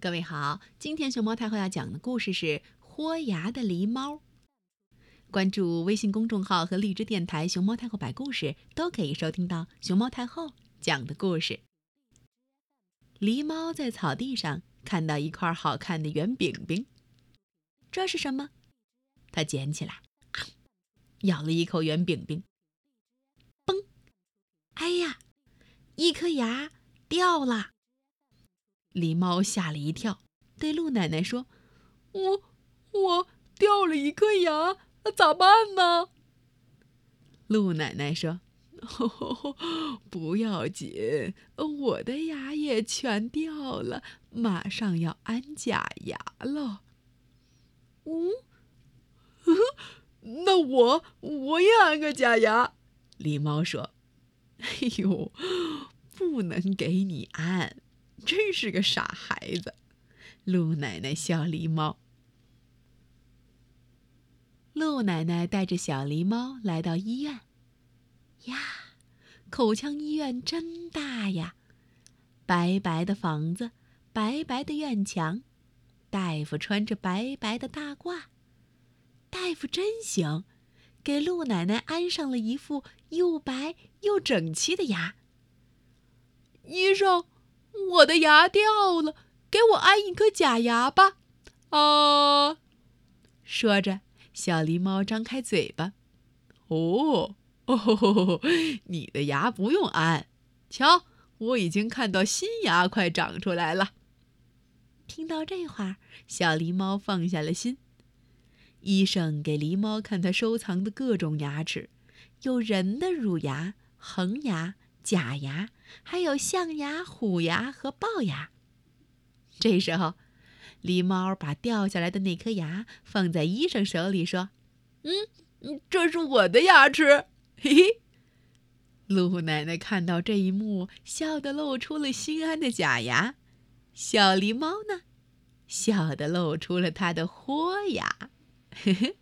各位好，今天熊猫太后要讲的故事是《豁牙的狸猫》。关注微信公众号和荔枝电台“熊猫太后摆故事”，都可以收听到熊猫太后讲的故事。狸猫在草地上看到一块好看的圆饼饼，这是什么？它捡起来，咬了一口圆饼饼，嘣！哎呀，一颗牙掉了。狸猫吓了一跳，对鹿奶奶说：“我我掉了一颗牙，那咋办呢？”鹿奶奶说：“不要紧，我的牙也全掉了，马上要安假牙了。”“嗯，那我我也安个假牙。”狸猫说：“哎呦，不能给你安。”真是个傻孩子，鹿奶奶笑狸猫。鹿奶奶带着小狸猫来到医院，呀，口腔医院真大呀！白白的房子，白白的院墙，大夫穿着白白的大褂，大夫真行，给鹿奶奶安上了一副又白又整齐的牙。医生。我的牙掉了，给我安一颗假牙吧！啊，说着，小狸猫张开嘴巴。哦，哦，你的牙不用安，瞧，我已经看到新牙快长出来了。听到这话，小狸猫放下了心。医生给狸猫看他收藏的各种牙齿，有人的乳牙、恒牙。假牙，还有象牙、虎牙和龅牙。这时候，狸猫把掉下来的那颗牙放在医生手里，说：“嗯，这是我的牙齿。”嘿嘿。鹿奶奶看到这一幕，笑得露出了心安的假牙。小狸猫呢，笑得露出了它的豁牙。嘿嘿。